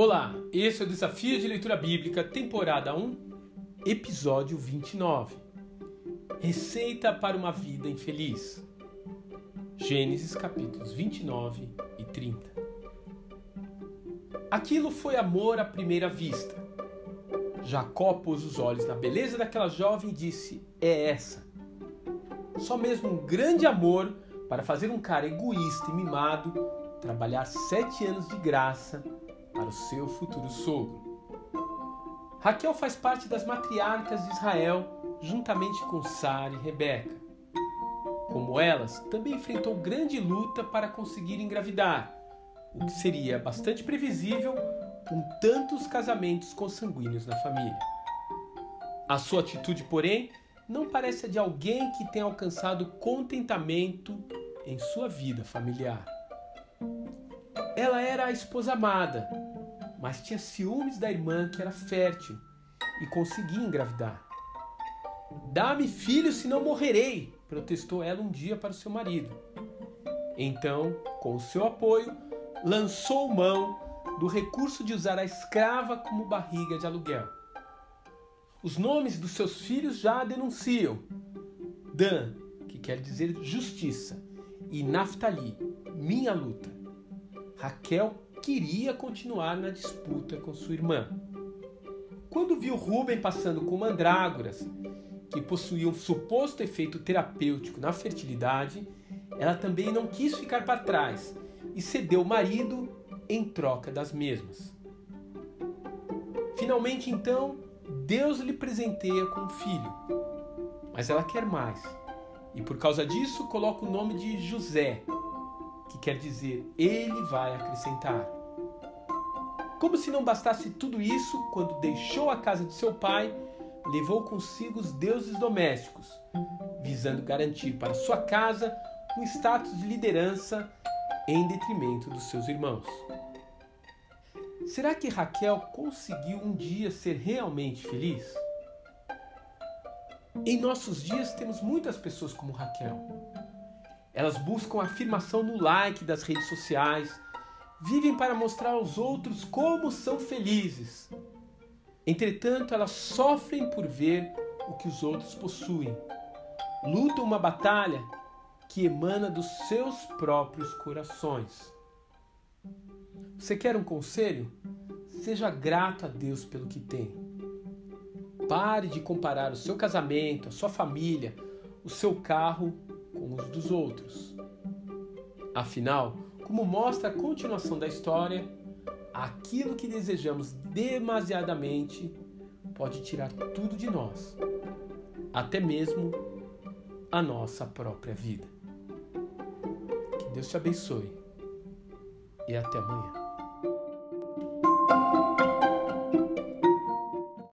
Olá, esse é o Desafio de Leitura Bíblica, temporada 1, episódio 29. Receita para uma vida infeliz. Gênesis capítulos 29 e 30. Aquilo foi amor à primeira vista. Jacó pôs os olhos na beleza daquela jovem e disse: É essa. Só mesmo um grande amor para fazer um cara egoísta e mimado trabalhar sete anos de graça para o seu futuro sogro. Raquel faz parte das matriarcas de Israel, juntamente com Sara e Rebeca. Como elas, também enfrentou grande luta para conseguir engravidar, o que seria bastante previsível com tantos casamentos consanguíneos na família. A sua atitude, porém, não parece a de alguém que tenha alcançado contentamento em sua vida familiar. Ela era a esposa amada, mas tinha ciúmes da irmã que era fértil e conseguia engravidar. Dá-me filho, senão morrerei, protestou ela um dia para o seu marido. Então, com o seu apoio, lançou mão do recurso de usar a escrava como barriga de aluguel. Os nomes dos seus filhos já a denunciam. Dan, que quer dizer justiça, e Naftali, minha luta. Raquel queria continuar na disputa com sua irmã. Quando viu Rubem passando com mandrágoras, que possuíam um suposto efeito terapêutico na fertilidade, ela também não quis ficar para trás e cedeu o marido em troca das mesmas. Finalmente, então, Deus lhe presenteia com um filho, mas ela quer mais e por causa disso coloca o nome de José, que quer dizer ele vai acrescentar. Como se não bastasse tudo isso, quando deixou a casa de seu pai, levou consigo os deuses domésticos, visando garantir para sua casa um status de liderança em detrimento dos seus irmãos. Será que Raquel conseguiu um dia ser realmente feliz? Em nossos dias temos muitas pessoas como Raquel. Elas buscam afirmação no like das redes sociais, vivem para mostrar aos outros como são felizes. Entretanto, elas sofrem por ver o que os outros possuem. Lutam uma batalha que emana dos seus próprios corações. Você quer um conselho? Seja grato a Deus pelo que tem. Pare de comparar o seu casamento, a sua família, o seu carro com os dos outros. Afinal, como mostra a continuação da história, aquilo que desejamos demasiadamente pode tirar tudo de nós, até mesmo a nossa própria vida. Que Deus te abençoe e até amanhã.